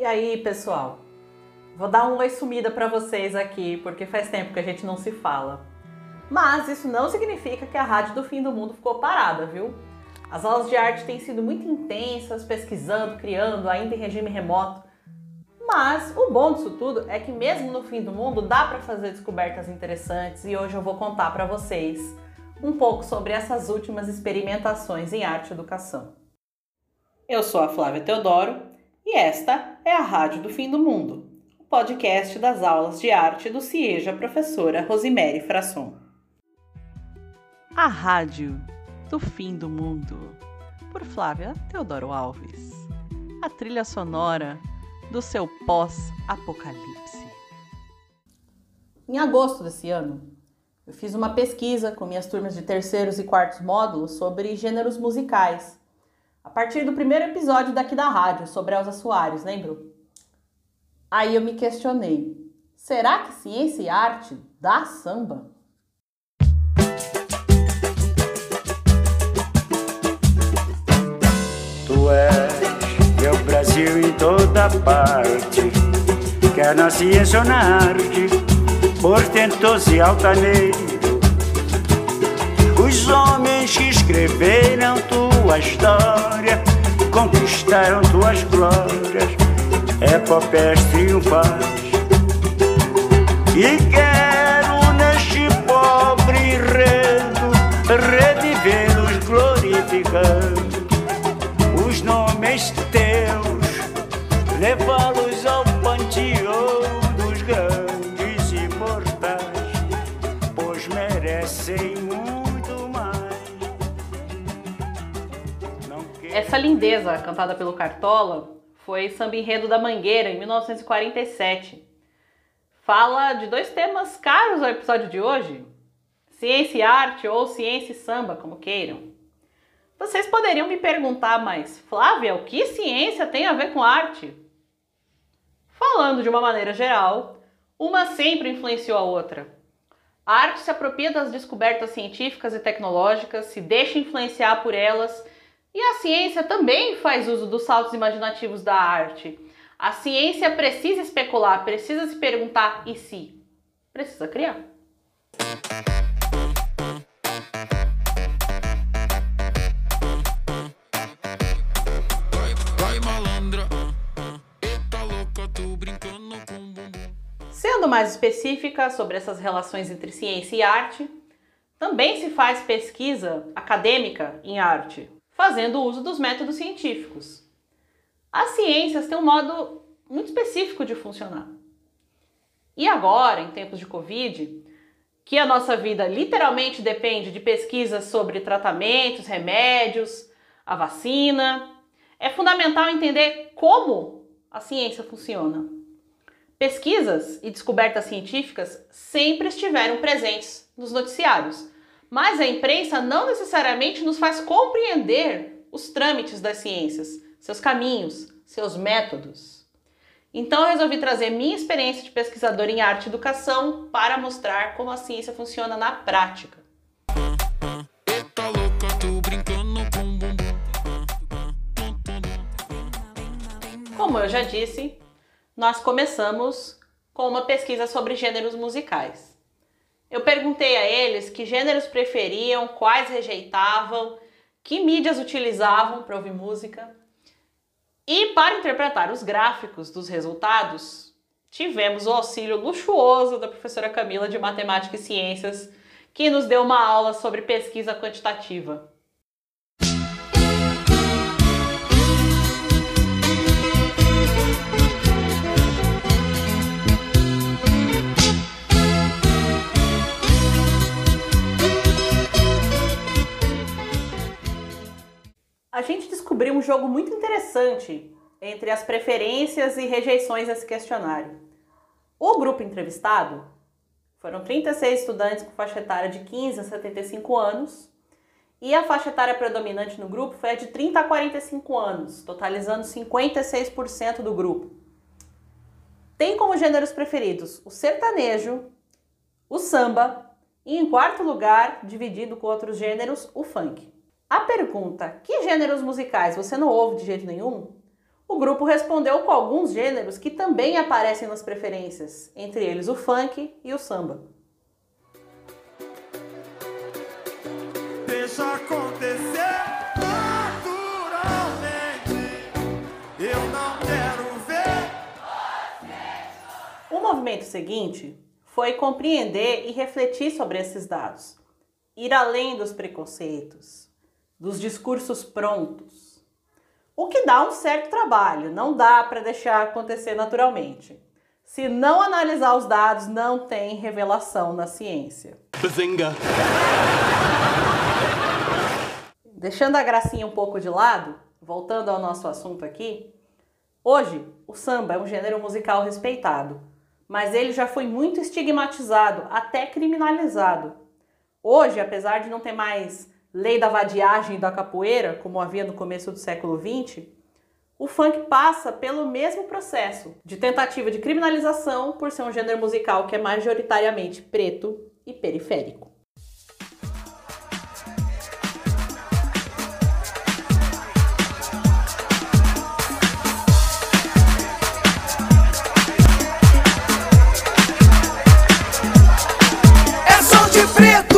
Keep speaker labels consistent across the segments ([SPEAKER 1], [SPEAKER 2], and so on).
[SPEAKER 1] E aí, pessoal? Vou dar um oi sumida para vocês aqui, porque faz tempo que a gente não se fala. Mas isso não significa que a Rádio do Fim do Mundo ficou parada, viu? As aulas de arte têm sido muito intensas, pesquisando, criando, ainda em regime remoto. Mas o bom disso tudo é que mesmo no fim do mundo dá para fazer descobertas interessantes e hoje eu vou contar para vocês um pouco sobre essas últimas experimentações em arte e educação. Eu sou a Flávia Teodoro e esta é a Rádio do Fim do Mundo, o podcast das aulas de arte do CIEJA professora Rosimere Frasson. A Rádio do Fim do Mundo, por Flávia Teodoro Alves. A trilha sonora do seu pós-apocalipse. Em agosto desse ano, eu fiz uma pesquisa com minhas turmas de terceiros e quartos módulos sobre gêneros musicais, a partir do primeiro episódio daqui da rádio sobre Elza Soares, lembro? Aí eu me questionei: será que ciência e arte dá samba?
[SPEAKER 2] Tu és meu Brasil em toda parte, quer na ciência ou na arte, portentoso e altaneiro. Os homens que escreveram tua história, conquistaram tuas glórias, epopeias triunfais. E quero neste pobre enredo revivê-los glorificando os nomes teus, levá-los
[SPEAKER 1] Essa lindeza cantada pelo Cartola foi Samba Enredo da Mangueira em 1947. Fala de dois temas caros ao episódio de hoje: ciência e arte ou ciência e samba, como queiram. Vocês poderiam me perguntar, mas Flávia, o que ciência tem a ver com arte? Falando de uma maneira geral, uma sempre influenciou a outra. A arte se apropria das descobertas científicas e tecnológicas, se deixa influenciar por elas, e a ciência também faz uso dos saltos imaginativos da arte. A ciência precisa especular, precisa se perguntar e se? Precisa criar. Sendo mais específica sobre essas relações entre ciência e arte, também se faz pesquisa acadêmica em arte, fazendo uso dos métodos científicos. As ciências têm um modo muito específico de funcionar. E agora, em tempos de Covid, que a nossa vida literalmente depende de pesquisas sobre tratamentos, remédios, a vacina, é fundamental entender como a ciência funciona. Pesquisas e descobertas científicas sempre estiveram presentes nos noticiários, mas a imprensa não necessariamente nos faz compreender os trâmites das ciências, seus caminhos, seus métodos. Então eu resolvi trazer minha experiência de pesquisadora em arte e educação para mostrar como a ciência funciona na prática. Como eu já disse, nós começamos com uma pesquisa sobre gêneros musicais. Eu perguntei a eles que gêneros preferiam, quais rejeitavam, que mídias utilizavam para ouvir música. E para interpretar os gráficos dos resultados, tivemos o auxílio luxuoso da professora Camila de Matemática e Ciências, que nos deu uma aula sobre pesquisa quantitativa. Jogo muito interessante entre as preferências e rejeições desse questionário. O grupo entrevistado foram 36 estudantes com faixa etária de 15 a 75 anos e a faixa etária predominante no grupo foi a de 30 a 45 anos, totalizando 56% do grupo. Tem como gêneros preferidos o sertanejo, o samba e, em quarto lugar, dividido com outros gêneros, o funk. A pergunta: que gêneros musicais você não ouve de jeito nenhum? O grupo respondeu com alguns gêneros que também aparecem nas preferências, entre eles o funk e o samba.
[SPEAKER 3] Deixa acontecer naturalmente. Eu não quero ver.
[SPEAKER 1] O movimento seguinte foi compreender e refletir sobre esses dados, ir além dos preconceitos, dos discursos prontos. O que dá um certo trabalho, não dá para deixar acontecer naturalmente. Se não analisar os dados, não tem revelação na ciência.
[SPEAKER 4] Bazinga.
[SPEAKER 1] Deixando a gracinha um pouco de lado, voltando ao nosso assunto aqui, hoje o samba é um gênero musical respeitado, mas ele já foi muito estigmatizado, até criminalizado. Hoje, apesar de não ter mais lei da vadiagem e da capoeira, como havia no começo do século XX, o funk passa pelo mesmo processo de tentativa de criminalização por ser um gênero musical que é majoritariamente preto e periférico.
[SPEAKER 5] É som de preto,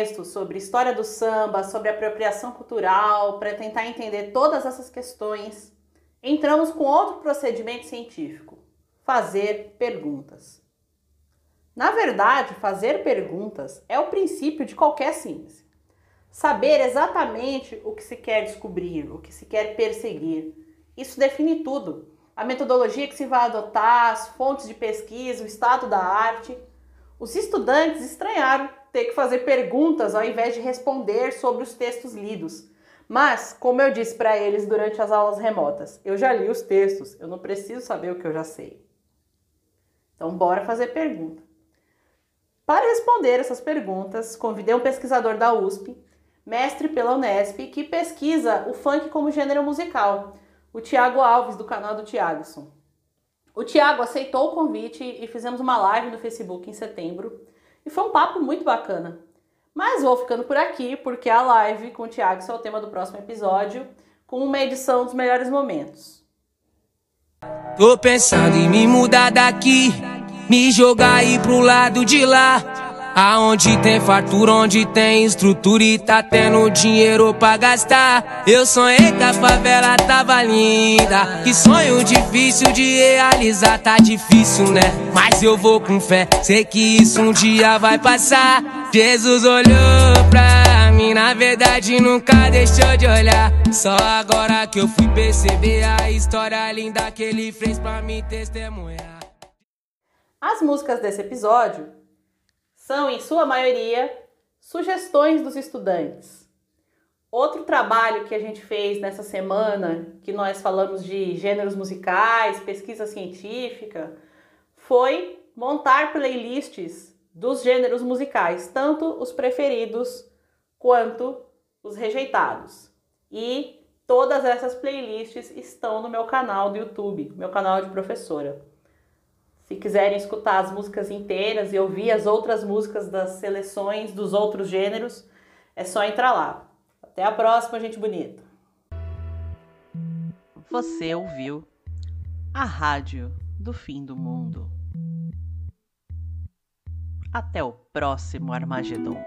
[SPEAKER 1] textos sobre história do samba, sobre apropriação cultural, para tentar entender todas essas questões, entramos com outro procedimento científico: fazer perguntas. Na verdade, fazer perguntas é o princípio de qualquer ciência. Saber exatamente o que se quer descobrir, o que se quer perseguir. Isso define tudo. A metodologia que se vai adotar, as fontes de pesquisa, o estado da arte. Os estudantes estranharam ter que fazer perguntas ao invés de responder sobre os textos lidos. Mas, como eu disse para eles durante as aulas remotas, eu já li os textos, eu não preciso saber o que eu já sei. Então, bora fazer pergunta. Para responder essas perguntas, convidei um pesquisador da USP, mestre pela Unesp, que pesquisa o funk como gênero musical, o Tiago Alves, do canal do Tiagson. O Tiago aceitou o convite e fizemos uma live no Facebook em setembro, e foi um papo muito bacana. Mas vou ficando por aqui, porque a live com o Tiago é o tema do próximo episódio, com uma edição dos melhores momentos.
[SPEAKER 6] Tô pensando em me mudar daqui, me jogar aí pro lado de lá. Aonde tem fartura, onde tem estrutura e tá tendo dinheiro pra gastar. Eu sonhei que a favela tava linda. Que sonho difícil de realizar, tá difícil, né? Mas eu vou com fé, sei que isso um dia vai passar. Jesus olhou pra mim, na verdade nunca deixou de olhar. Só agora que eu fui perceber a história linda que ele fez pra me testemunhar.
[SPEAKER 1] As músicas desse episódio são, em sua maioria, sugestões dos estudantes. Outro trabalho que a gente fez nessa semana, que nós falamos de gêneros musicais, pesquisa científica, foi montar playlists dos gêneros musicais, tanto os preferidos quanto os rejeitados. E todas essas playlists estão no meu canal do YouTube, meu canal de professora. Se quiserem escutar as músicas inteiras e ouvir as outras músicas das seleções dos outros gêneros, é só entrar lá. Até a próxima, gente bonita. Você ouviu a rádio do fim do mundo. Até o próximo Armagedon.